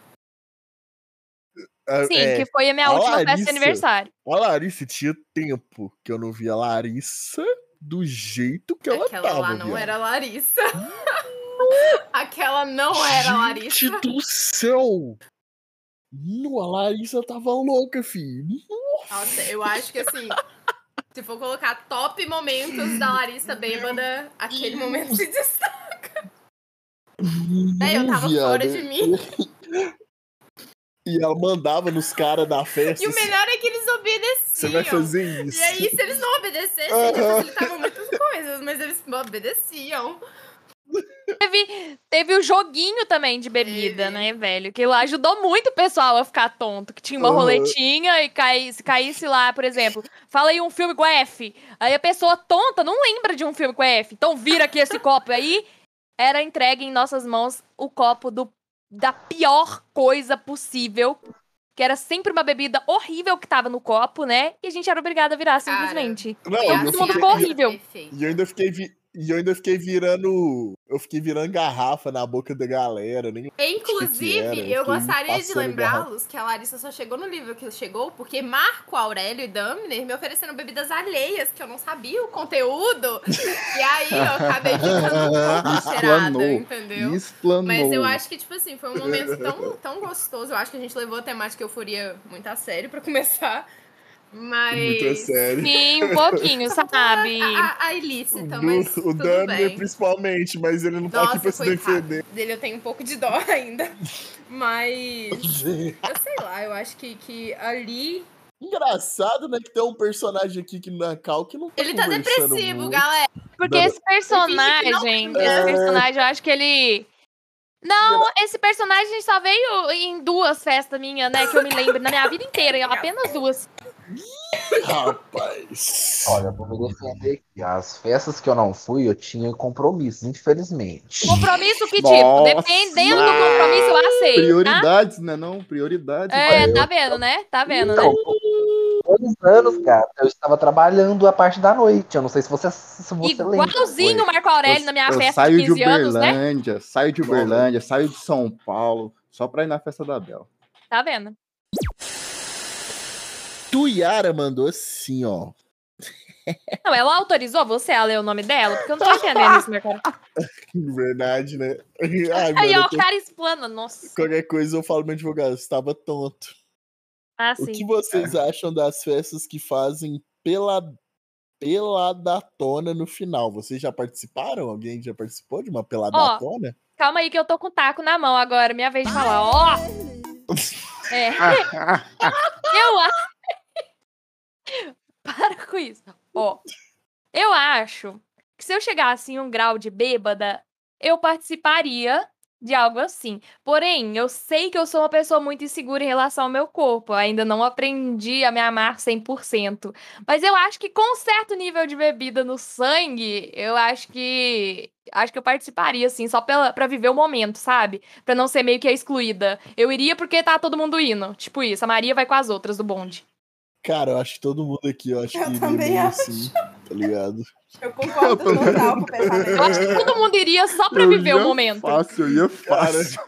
A- Sim, é, que foi a minha a última festa de Larissa- aniversário. A Larissa tinha tempo que eu não via a Larissa do jeito que ela Aquela tava. lá não viado. era a Larissa. Aquela não era a Larissa. Gente do céu! Nu, a Larissa tava louca, filho. Nossa, eu acho que assim, se for colocar top momentos da Larissa bêbada, aquele momento se destaca. Daí eu tava fora de mim. E ela mandava nos caras da festa. E o assim, melhor é que eles obedeciam. Você vai fazer isso. E aí, se eles não obedecessem, já facilitavam muitas coisas, mas eles obedeciam. Teve, teve o joguinho também de bebida, né, velho? Que lá ajudou muito o pessoal a ficar tonto. Que tinha uma Uhum. roletinha e caí, se caísse lá, por exemplo, fala aí um filme com F. Aí a pessoa tonta não lembra de um filme com F. Então vira aqui esse copo. Aí era entregue em nossas mãos o copo do, da pior coisa possível. Que era sempre uma bebida horrível que tava no copo, né? E a gente era obrigada a virar Cara, simplesmente. Não, Foi eu Todo mundo ficou horrível. E eu ainda fiquei vi- E eu ainda fiquei virando. Eu fiquei virando garrafa na boca da galera. Nem... Inclusive, era, eu eu fiquei gostaria de lembrá-los que a Larissa só chegou no nível que chegou porque Marco Aurélio e Damner me ofereceram bebidas alheias que eu não sabia o conteúdo. e aí eu acabei ficando um cheirada, entendeu? Explanou. Mas eu acho que, tipo assim, foi um momento tão, tão gostoso. Eu acho que a gente levou a temática euforia muito a sério pra começar. Mas. Muito a sério. Sim, um pouquinho, sabe? A, a ilícita, mas. o Dami bem. principalmente, mas ele não tá Nossa, aqui pra se defender. Dele eu tenho um pouco de dó ainda. Mas. Eu sei lá, eu acho que, que ali. Engraçado, né? Que tem um personagem aqui que na Cal que não tá Ele tá depressivo, muito. galera. Porque Não, esse personagem, esse personagem, eu acho que ele. Não, esse personagem só veio em duas festas minhas, né? Que eu me lembro, na minha vida inteira, apenas duas. Rapaz. Olha, eu vou me defender aqui. As festas que eu não fui, eu tinha compromissos, infelizmente. Compromisso que tipo? Nossa. Dependendo do compromisso, eu aceito. Tá? Prioridades, né? Não, prioridades. É, eu- tá vendo, né? Tá vendo, né? Então, dois anos, cara, eu estava trabalhando a parte da noite. Eu não sei se você, se você lembra. Igualzinho o Marco Aurélio na minha eu festa saio de 15 de anos, né? Uberlândia, saio de Uberlândia, saio de São Paulo, só pra ir na festa da Bel. Tá vendo? Tuiara mandou assim, ó. Não, ela autorizou você a ler o nome dela? Porque eu não tô entendendo isso, Marco Aurélio. Verdade, né? Ai, Aí, mano, ó, o tô- cara explana. Nossa. qualquer coisa eu falo pro meu advogado, você tava tonto. Ah, O que sim. vocês acham das festas que fazem pela peladatona no final? Vocês já participaram? Alguém já participou de uma peladatona? Calma aí que eu tô com o taco na mão agora. Minha vez de falar. Ó! É. Eu acho. Para com isso. Ó. Eu acho que se eu chegasse em um grau de bêbada, eu participaria de algo assim. Porém, eu sei que eu sou uma pessoa muito insegura em relação ao meu corpo. Eu ainda não aprendi a me amar 100%. Mas eu acho que com um certo nível de bebida no sangue, eu acho que acho que eu participaria assim, só pela, pra viver o momento, sabe? Pra não ser meio que a excluída. Eu iria porque tá todo mundo indo. Tipo isso, a Maria vai com as outras do bonde. Cara, eu acho que todo mundo aqui, eu acho Eu que também acho. assim, tá ligado? Eu concordo total com o pensamento. Eu acho que todo mundo iria só pra Eu viver o momento. Fácil, eu ia Cara, fácil.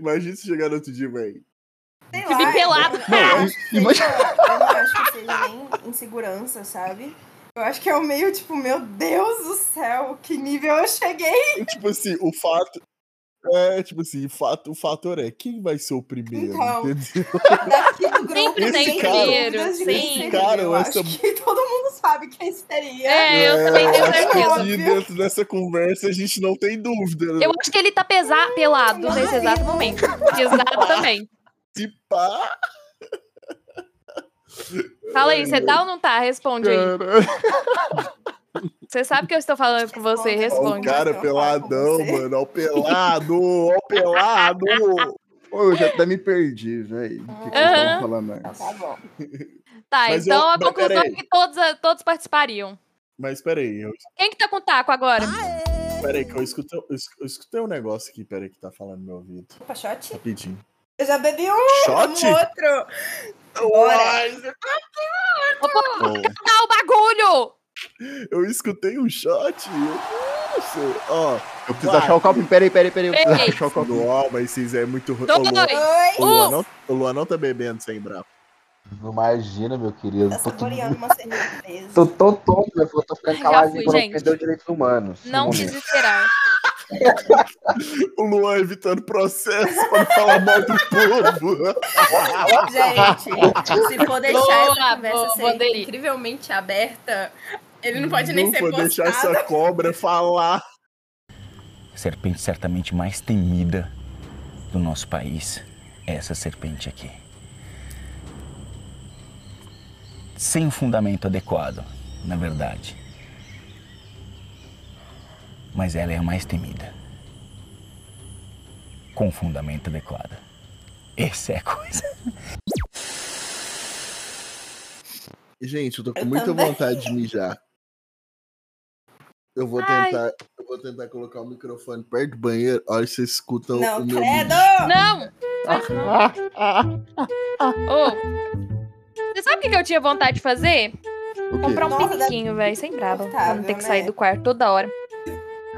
imagina se chegar no outro dia, velho. Sei lá, pelado. eu- eu Não, acho que imagina- seja- Eu não acho que seja nem insegurança, sabe? Eu acho que é o meio tipo, meu Deus do céu, que nível eu cheguei. tipo assim, o fato. É, tipo assim, o, fato, o fator é quem vai ser o primeiro, Então, entendeu? Daqui do grupo, Sempre tem sem primeiro, sim. seria. Cara, eu essa- acho que todo mundo sabe quem seria. É, eu também tenho certeza. aqui dentro dessa conversa a gente não tem dúvida. né? Eu acho que ele tá pesa pelado nesse exato momento. Exatamente. Se pá. Fala aí, você tá ou não tá? Responde aí. Você sabe que eu estou falando com você, Ó, o responde. cara peladão, mano. Ó, o pelado, ó, o pelado. Ô, eu já até me perdi, velho. O que, que estavam falando antes? Tá bom. Tá, Mas então eu- a conclusão é que todos, todos participariam. Mas peraí, eu, Quem que tá com o taco agora? peraí, que eu escutei, eu es- eu escutei um negócio aqui, peraí, que tá falando no meu ouvido. Opa, shot? Rapidinho. Eu já bebi um, Shot? um outro. Bora. Opa, Bom, dá o bagulho! Eu escutei um shot. Eu, Nossa, ó. Eu preciso Vai. achar o copo. Peraí, peraí, peraí. Eu preciso Ei. achar o copo. Não, mas vocês é muito ruim. Dois, O Luan, o Luan não, o Luan não tá bebendo sem bravo. Imagina, meu querido. Tá Tô, tudo- saboreando uma cerveja. tô, tô tonto, meu filho. Eu tô ficando Já caladinho perder os direitos humanos. no Não desesperar. O Luan evitando processo pra não falar mal do povo. Gente, se for deixar Boa, essa conversa boa, ser incrivelmente aberta, ele não pode nem não ser vou postado. deixar essa cobra falar. serpente certamente mais temida do nosso país é essa serpente aqui. Sem um fundamento adequado, na verdade. Mas ela é a mais temida. com fundamento adequado. Essa é a coisa. Gente, eu tô com Eu muita também. vontade de mijar. Eu vou Ai. tentar, eu vou tentar colocar o microfone perto do banheiro. Olha, vocês escutam Não, o meu credo! Não! Ô, você sabe o que eu tinha vontade de fazer? Comprar um Nossa, piniquinho, velho, sem brava. Pra não ter que sair né? do quarto toda hora.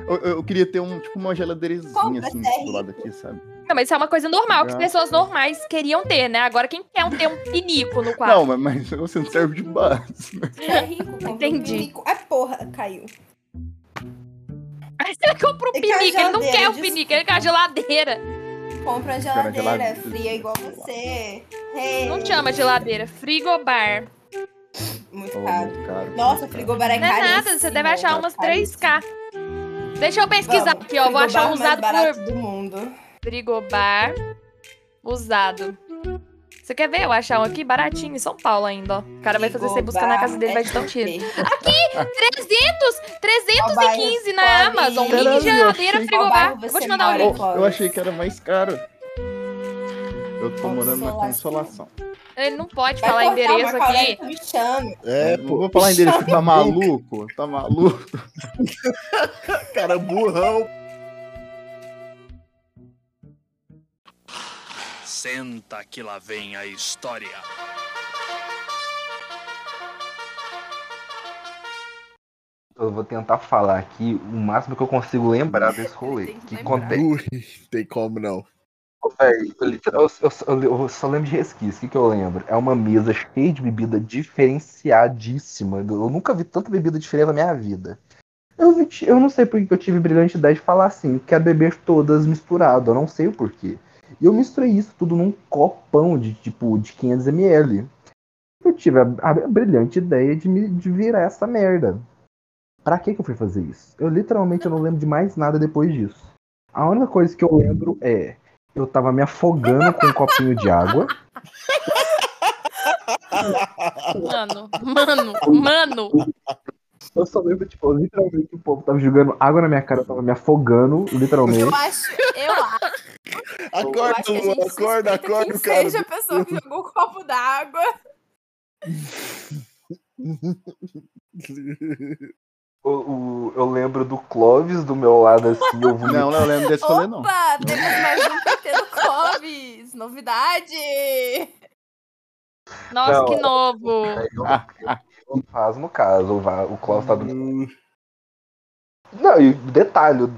Eu, eu- queria ter um, tipo, uma geladeirazinha Compra, assim sério. do lado aqui, sabe? Não, mas isso é uma coisa normal, que as Ah. pessoas normais queriam ter, né? Agora, quem quer um- ter um pinico no quarto? Não, mas, mas você não serve de base. né? É rico, compra um Entendi. pinico. Ai, porra, caiu. Aí você compra um E que a pinico, ele não quer um des- pinico, ele quer uma geladeira. Compra Cara, geladeira geladeira. fria igual você. Hey. Não chama geladeira, frigobar. Muito Oh, caro. muito caro. Nossa, frigobar é Não é nada, você deve achar umas caríssimo. 3K. Deixa eu pesquisar Vamos, aqui, ó. Vou achar um frigobar usado mais por do mundo. frigobar usado. Você quer ver eu achar um aqui baratinho em São Paulo ainda, ó. O cara vai fazer você buscar na casa dele, vai te dar um tiro. Frigobar 300! 315 na Amazon. Mini geladeira frigobar. Vou te mandar o link. Eu achei que era mais caro. Eu tô morando na Consolação. Ele não pode Vai falar endereço aqui. me chama. É, não pô, vou falar endereço, tá maluco? Tá maluco? cara burrão. Senta que lá vem a história. Eu vou tentar falar aqui o máximo que eu consigo lembrar desse rolê. Tem que Que lembrar. acontece. Ui, tem como não. Véi, eu, eu- eu- eu só lembro de resquício. O que, que eu lembro? É uma mesa cheia de bebida diferenciadíssima. Eu nunca vi tanta bebida diferente na minha vida. Eu, eu não sei por que que eu tive a brilhante ideia de falar assim, quer beber todas misturado, eu não sei o porquê. E eu misturei isso tudo num copão de tipo de 500ml. Eu tive a, a brilhante ideia de, me, de virar essa merda. Pra que, que eu fui fazer isso? Eu literalmente eu não lembro de mais nada depois disso. A única coisa que eu lembro é eu tava me afogando com um copinho de água. Mano, mano, mano. Eu só lembro, tipo, literalmente o povo tava jogando água na minha cara, eu tava me afogando, literalmente. Eu acho, eu acho. eu Acorda, acho que a gente Lu, acorda, acorda, quem cara. seja a pessoa que jogou o copo d'água. O, o- eu lembro do Clóvis do meu lado, assim, eu vi. Não, não, eu lembro desse rolê, não. Opa, temos mais um PT do Clóvis. Novidade. Nossa, Não. que novo. Faz no caso, o, o Clóvis tá do meu Não, e detalhe, eu-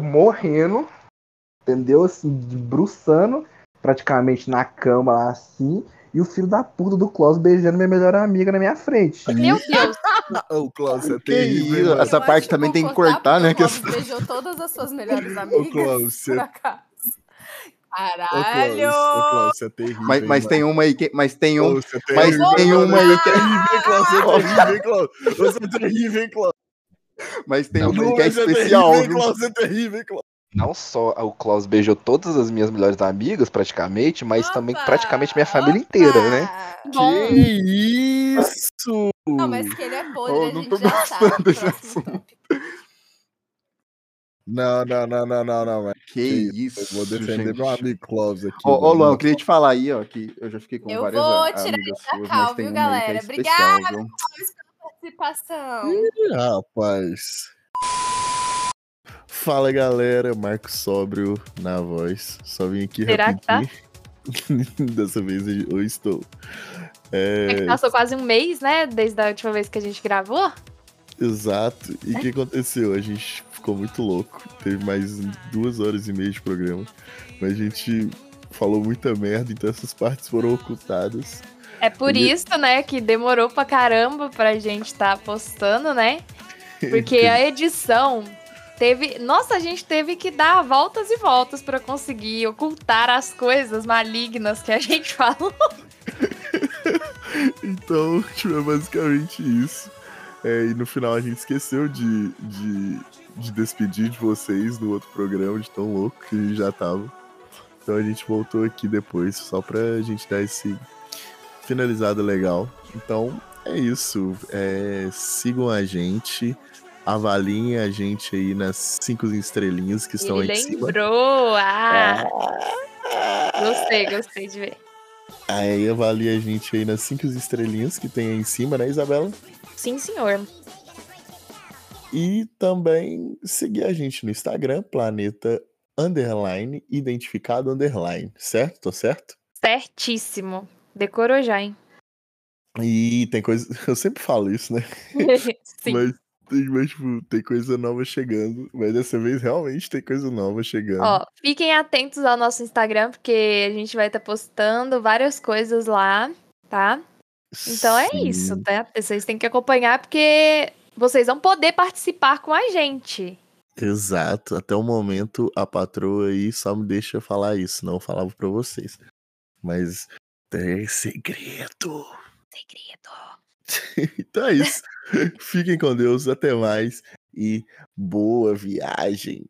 morrendo, entendeu? Assim, debruçando, praticamente na cama lá assim, e o filho da puta do Klaus beijando minha melhor amiga na minha frente. Meu Deus. o Klaus é terrível. Essa Eu parte também tem que confortável cortar, né? Que o Clóvis essa- beijou todas as suas melhores amigas. Clóvis, você- Ô, Klaus, Caralho! ô, Klaus, você é terrível. Mas, hein, mas mano. tem uma aí que. Mas tem um. Ô, é Mas terrível, tem mano. uma aí que Você é é. terrível, hein, Klaus? Você é terrível, hein, Klaus? Você é terrível, hein, Klaus? Mas tem Não, uma aí que é é especial. terrível? Klaus? Você é terrível, hein, Klaus? Não só o Klaus beijou todas as minhas melhores amigas, praticamente, mas também Opa, praticamente minha família inteira, né? opa. Bom. Que isso? Não, mas que ele é podre, Oh, a não gente tô já sabe. gostando desse assunto. Não, não, não, não, não, não, velho. Que isso. Eu vou defender gente. meu amigo Klaus aqui. Ô, ô. Luan, eu queria te falar aí, ó, que eu já fiquei com Eu várias vou a- tirar amigas da cal, viu, que é galera? especial, Obrigada. viu? Participação. Ih, Rapaz. Fala galera, Marco Sóbrio na voz. Só vim aqui Será que tá? rapidinho. Dessa vez eu estou. É que É, passou quase um mês, né? Desde a última vez que a gente gravou. Exato. E o É. que aconteceu? A gente ficou muito louco. Teve mais duas horas e meia de programa. Mas a gente falou muita merda, então essas partes foram ocultadas. É por E- isso, né, que demorou pra caramba pra gente tá postando, né? Porque a edição teve. Nossa, a gente teve que dar voltas e voltas pra conseguir ocultar as coisas malignas que a gente falou. Então, tipo, é basicamente isso. É, e no final a gente esqueceu de, de, de despedir de vocês no outro programa, de tão louco que a gente já tava. Então a gente voltou aqui depois, só pra gente dar esse finalizado legal. Então é isso. É, sigam a gente, avaliem a gente aí nas cinco estrelinhas que estão Ele aí em cima. lembrou. Ah. Gostei, gostei de ver. Aí avalia a gente aí nas cinco estrelinhas que tem aí em cima, né, Isabela? Sim, senhor. E também seguir a gente no Instagram, planeta underline, identificado underline, certo? Tô certo? Certíssimo. Decorou já, hein? E tem coisa. Eu sempre falo isso, né? Sim. Mas, mas, tipo, tem coisa nova chegando. Mas dessa vez realmente tem coisa nova chegando. Ó, fiquem atentos ao nosso Instagram, porque a gente vai estar postando várias coisas lá, tá? Então é isso, Sim. tá? Vocês têm que acompanhar, porque vocês vão poder participar com a gente. Exato. Até o momento, a patroa aí só me deixa falar isso. Não falava pra vocês. Mas é segredo. Segredo. então é isso. Fiquem com Deus. Até mais. E boa viagem.